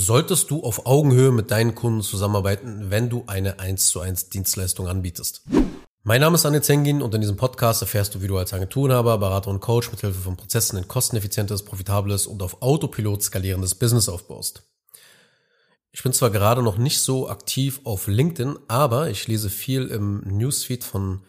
Solltest du auf Augenhöhe mit deinen Kunden zusammenarbeiten, wenn du eine 1 zu 1 Dienstleistung anbietest? Mein Name ist Anne Zengin und in diesem Podcast erfährst du, wie du als Agenturenhaber, Berater und Coach mithilfe von Prozessen ein kosteneffizientes, profitables und auf Autopilot skalierendes Business aufbaust. Ich bin zwar gerade noch nicht so aktiv auf LinkedIn, aber ich lese viel im Newsfeed von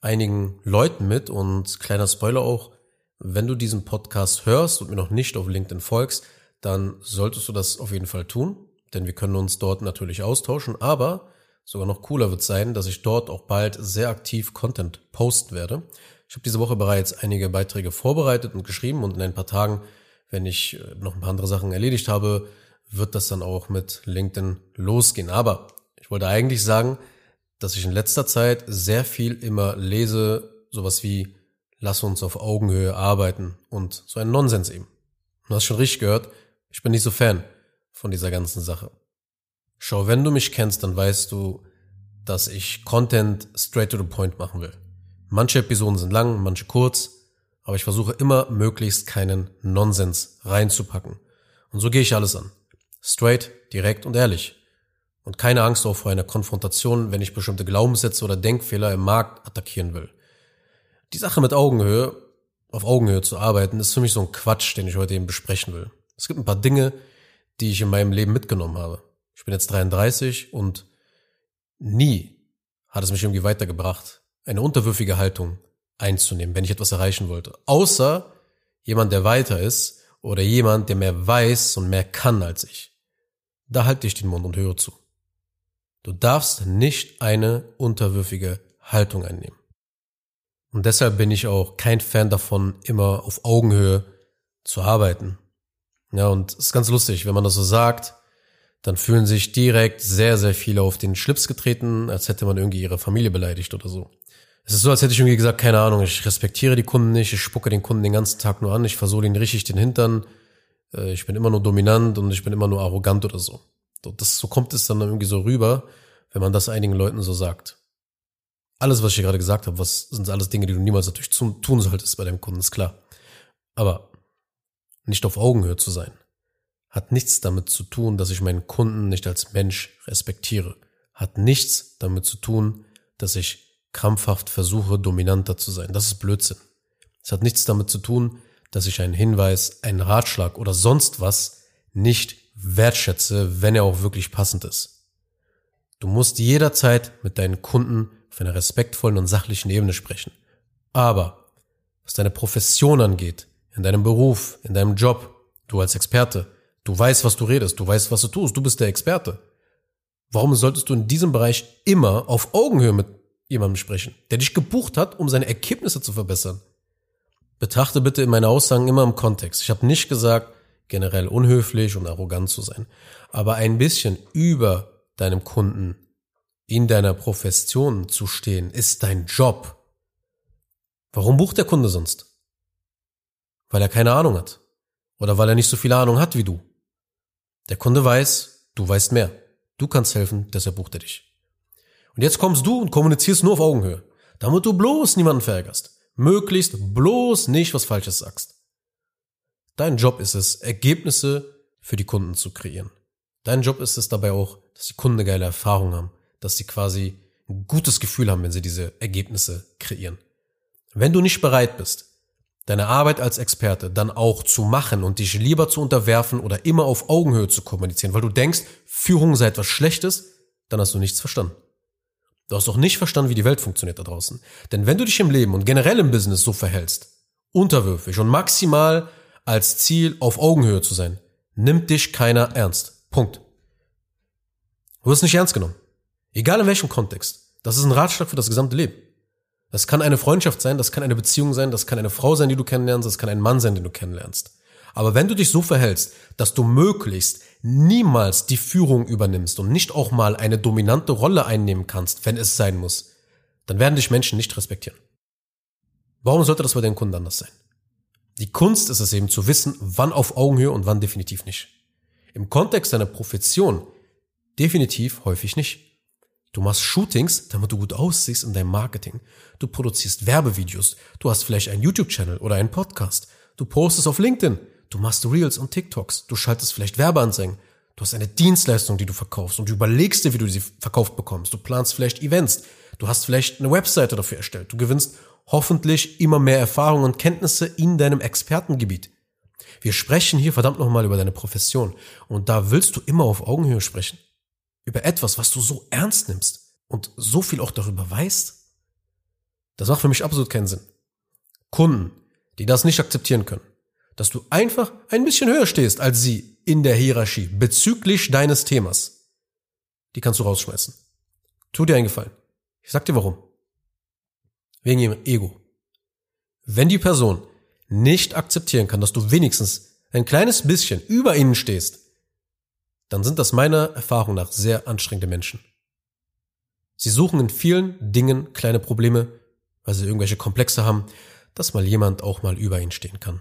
einigen Leuten mit und kleiner Spoiler auch, wenn du diesen Podcast hörst und mir noch nicht auf LinkedIn folgst, dann solltest du das auf jeden Fall tun, denn wir können uns dort natürlich austauschen, aber sogar noch cooler wird sein, dass ich dort auch bald sehr aktiv Content posten werde. Ich habe diese Woche bereits einige Beiträge vorbereitet und geschrieben und in ein paar Tagen, wenn ich äh, noch ein paar andere Sachen erledigt habe, wird das dann auch mit LinkedIn losgehen. Aber ich wollte eigentlich sagen, dass ich in letzter Zeit sehr viel immer lese, sowas wie lass uns auf Augenhöhe arbeiten und so ein Nonsens eben. Du hast schon richtig gehört, ich bin nicht so Fan von dieser ganzen Sache. Schau, wenn du mich kennst, dann weißt du, dass ich Content straight to the point machen will. Manche Episoden sind lang, manche kurz, aber ich versuche immer möglichst keinen Nonsens reinzupacken. Und so gehe ich alles an. Straight, direkt und ehrlich. Und keine Angst auch vor einer Konfrontation, wenn ich bestimmte Glaubenssätze oder Denkfehler im Markt attackieren will. Die Sache mit Augenhöhe, auf Augenhöhe zu arbeiten, ist für mich so ein Quatsch, den ich heute eben besprechen will. Es gibt ein paar Dinge, die ich in meinem Leben mitgenommen habe. Ich bin jetzt 33 und nie hat es mich irgendwie weitergebracht, eine unterwürfige Haltung einzunehmen, wenn ich etwas erreichen wollte. Außer jemand, der weiter ist oder jemand, der mehr weiß und mehr kann als ich. Da halte ich den Mund und höre zu. Du darfst nicht eine unterwürfige Haltung einnehmen. Und deshalb bin ich auch kein Fan davon, immer auf Augenhöhe zu arbeiten. Ja, und es ist ganz lustig, wenn man das so sagt, dann fühlen sich direkt sehr, sehr viele auf den Schlips getreten, als hätte man irgendwie ihre Familie beleidigt oder so. Es ist so, als hätte ich irgendwie gesagt, keine Ahnung, ich respektiere die Kunden nicht, ich spucke den Kunden den ganzen Tag nur an, ich versuche ihnen richtig den Hintern, äh, ich bin immer nur dominant und ich bin immer nur arrogant oder so. Das, so kommt es dann irgendwie so rüber, wenn man das einigen Leuten so sagt. Alles, was ich hier gerade gesagt habe, was sind alles Dinge, die du niemals natürlich tun solltest bei deinem Kunden, ist klar. Aber nicht auf Augenhöhe zu sein, hat nichts damit zu tun, dass ich meinen Kunden nicht als Mensch respektiere. Hat nichts damit zu tun, dass ich krampfhaft versuche, dominanter zu sein. Das ist Blödsinn. Es hat nichts damit zu tun, dass ich einen Hinweis, einen Ratschlag oder sonst was nicht wertschätze, wenn er auch wirklich passend ist. Du musst jederzeit mit deinen Kunden auf einer respektvollen und sachlichen Ebene sprechen. Aber was deine Profession angeht, in deinem Beruf, in deinem Job, du als Experte, du weißt, was du redest, du weißt, was du tust, du bist der Experte. Warum solltest du in diesem Bereich immer auf Augenhöhe mit jemandem sprechen, der dich gebucht hat, um seine Ergebnisse zu verbessern? Betrachte bitte in meine Aussagen immer im Kontext. Ich habe nicht gesagt, generell unhöflich und arrogant zu sein, aber ein bisschen über deinem Kunden in deiner Profession zu stehen, ist dein Job. Warum bucht der Kunde sonst? Weil er keine Ahnung hat oder weil er nicht so viel Ahnung hat wie du. Der Kunde weiß, du weißt mehr. Du kannst helfen, deshalb bucht er dich. Und jetzt kommst du und kommunizierst nur auf Augenhöhe, damit du bloß niemanden verärgerst. Möglichst bloß nicht was Falsches sagst. Dein Job ist es, Ergebnisse für die Kunden zu kreieren. Dein Job ist es dabei auch, dass die Kunden eine geile Erfahrung haben, dass sie quasi ein gutes Gefühl haben, wenn sie diese Ergebnisse kreieren. Wenn du nicht bereit bist, deine Arbeit als Experte dann auch zu machen und dich lieber zu unterwerfen oder immer auf Augenhöhe zu kommunizieren, weil du denkst, Führung sei etwas Schlechtes, dann hast du nichts verstanden. Du hast doch nicht verstanden, wie die Welt funktioniert da draußen. Denn wenn du dich im Leben und generell im Business so verhältst, unterwürfig und maximal als Ziel auf Augenhöhe zu sein, nimmt dich keiner ernst. Punkt. Du wirst nicht ernst genommen. Egal in welchem Kontext. Das ist ein Ratschlag für das gesamte Leben. Das kann eine Freundschaft sein, das kann eine Beziehung sein, das kann eine Frau sein, die du kennenlernst, das kann ein Mann sein, den du kennenlernst. Aber wenn du dich so verhältst, dass du möglichst niemals die Führung übernimmst und nicht auch mal eine dominante Rolle einnehmen kannst, wenn es sein muss, dann werden dich Menschen nicht respektieren. Warum sollte das bei deinen Kunden anders sein? Die Kunst ist es eben zu wissen, wann auf Augenhöhe und wann definitiv nicht. Im Kontext deiner Profession definitiv häufig nicht. Du machst Shootings, damit du gut aussiehst in deinem Marketing. Du produzierst Werbevideos. Du hast vielleicht einen YouTube-Channel oder einen Podcast. Du postest auf LinkedIn. Du machst Reels und TikToks. Du schaltest vielleicht Werbeanzeigen. Du hast eine Dienstleistung, die du verkaufst und du überlegst dir, wie du sie verkauft bekommst. Du planst vielleicht Events. Du hast vielleicht eine Webseite dafür erstellt. Du gewinnst hoffentlich immer mehr Erfahrung und Kenntnisse in deinem Expertengebiet. Wir sprechen hier verdammt nochmal über deine Profession und da willst du immer auf Augenhöhe sprechen. Über etwas, was du so ernst nimmst und so viel auch darüber weißt. Das macht für mich absolut keinen Sinn. Kunden, die das nicht akzeptieren können, dass du einfach ein bisschen höher stehst als sie in der Hierarchie bezüglich deines Themas, die kannst du rausschmeißen. Tu dir einen Gefallen. Ich sag dir warum. Wegen ihrem Ego. Wenn die Person nicht akzeptieren kann, dass du wenigstens ein kleines bisschen über ihnen stehst, dann sind das meiner Erfahrung nach sehr anstrengende Menschen. Sie suchen in vielen Dingen kleine Probleme, weil sie irgendwelche Komplexe haben, dass mal jemand auch mal über ihnen stehen kann.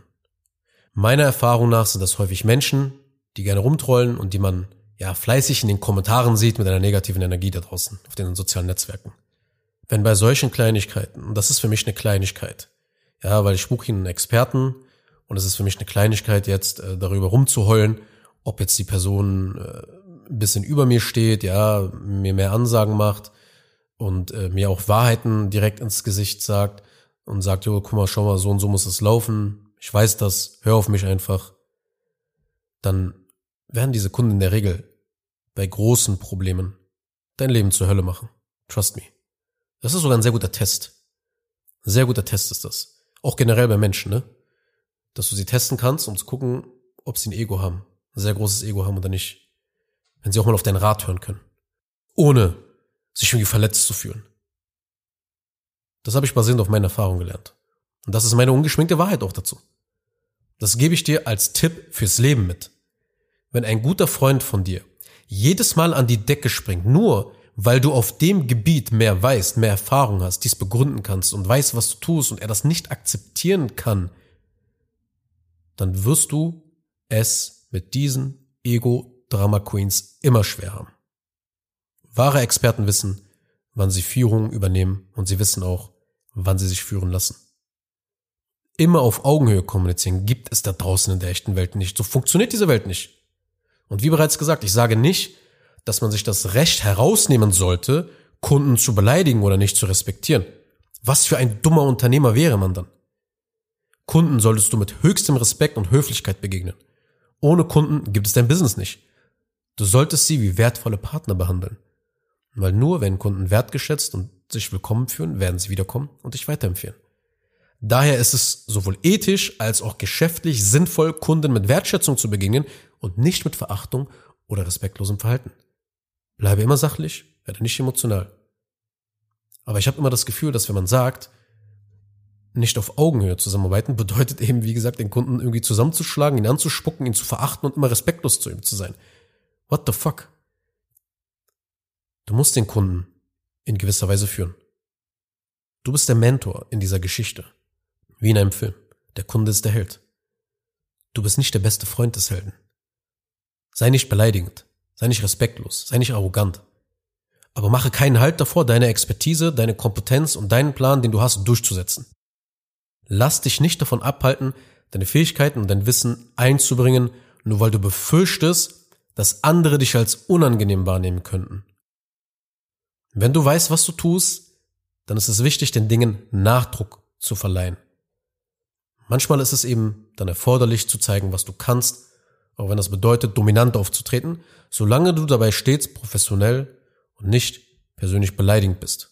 Meiner Erfahrung nach sind das häufig Menschen, die gerne rumtrollen und die man ja fleißig in den Kommentaren sieht mit einer negativen Energie da draußen auf den sozialen Netzwerken. Wenn bei solchen Kleinigkeiten, und das ist für mich eine Kleinigkeit, ja, weil ich ihnen einen Experten und es ist für mich eine Kleinigkeit jetzt äh, darüber rumzuheulen, ob jetzt die Person äh, ein bisschen über mir steht, ja, mir mehr Ansagen macht und äh, mir auch Wahrheiten direkt ins Gesicht sagt und sagt, jo, guck mal, schau mal, so und so muss es laufen. Ich weiß das, hör auf mich einfach. Dann werden diese Kunden in der Regel bei großen Problemen dein Leben zur Hölle machen. Trust me. Das ist sogar ein sehr guter Test. Ein sehr guter Test ist das. Auch generell bei Menschen, ne? Dass du sie testen kannst, um zu gucken, ob sie ein Ego haben. Sehr großes Ego haben oder nicht. Wenn sie auch mal auf deinen Rat hören können. Ohne sich irgendwie verletzt zu fühlen. Das habe ich basierend auf meinen Erfahrungen gelernt. Und das ist meine ungeschminkte Wahrheit auch dazu. Das gebe ich dir als Tipp fürs Leben mit. Wenn ein guter Freund von dir jedes Mal an die Decke springt, nur weil du auf dem Gebiet mehr weißt, mehr Erfahrung hast, dies begründen kannst und weißt, was du tust und er das nicht akzeptieren kann, dann wirst du es mit diesen Ego-Drama Queens immer schwer haben. Wahre Experten wissen, wann sie Führung übernehmen und sie wissen auch, wann sie sich führen lassen. Immer auf Augenhöhe kommunizieren gibt es da draußen in der echten Welt nicht. So funktioniert diese Welt nicht. Und wie bereits gesagt, ich sage nicht, dass man sich das Recht herausnehmen sollte, Kunden zu beleidigen oder nicht zu respektieren. Was für ein dummer Unternehmer wäre man dann? Kunden solltest du mit höchstem Respekt und Höflichkeit begegnen. Ohne Kunden gibt es dein Business nicht. Du solltest sie wie wertvolle Partner behandeln. Weil nur wenn Kunden wertgeschätzt und sich willkommen fühlen, werden sie wiederkommen und dich weiterempfehlen. Daher ist es sowohl ethisch als auch geschäftlich sinnvoll, Kunden mit Wertschätzung zu begegnen und nicht mit Verachtung oder respektlosem Verhalten. Bleibe immer sachlich, werde nicht emotional. Aber ich habe immer das Gefühl, dass wenn man sagt, nicht auf Augenhöhe zusammenarbeiten, bedeutet eben, wie gesagt, den Kunden irgendwie zusammenzuschlagen, ihn anzuspucken, ihn zu verachten und immer respektlos zu ihm zu sein. What the fuck? Du musst den Kunden in gewisser Weise führen. Du bist der Mentor in dieser Geschichte. Wie in einem Film. Der Kunde ist der Held. Du bist nicht der beste Freund des Helden. Sei nicht beleidigend. Sei nicht respektlos. Sei nicht arrogant. Aber mache keinen Halt davor, deine Expertise, deine Kompetenz und deinen Plan, den du hast, durchzusetzen. Lass dich nicht davon abhalten, deine Fähigkeiten und dein Wissen einzubringen, nur weil du befürchtest, dass andere dich als unangenehm wahrnehmen könnten. Wenn du weißt, was du tust, dann ist es wichtig, den Dingen Nachdruck zu verleihen. Manchmal ist es eben dann erforderlich zu zeigen, was du kannst, auch wenn das bedeutet, dominant aufzutreten, solange du dabei stets professionell und nicht persönlich beleidigend bist.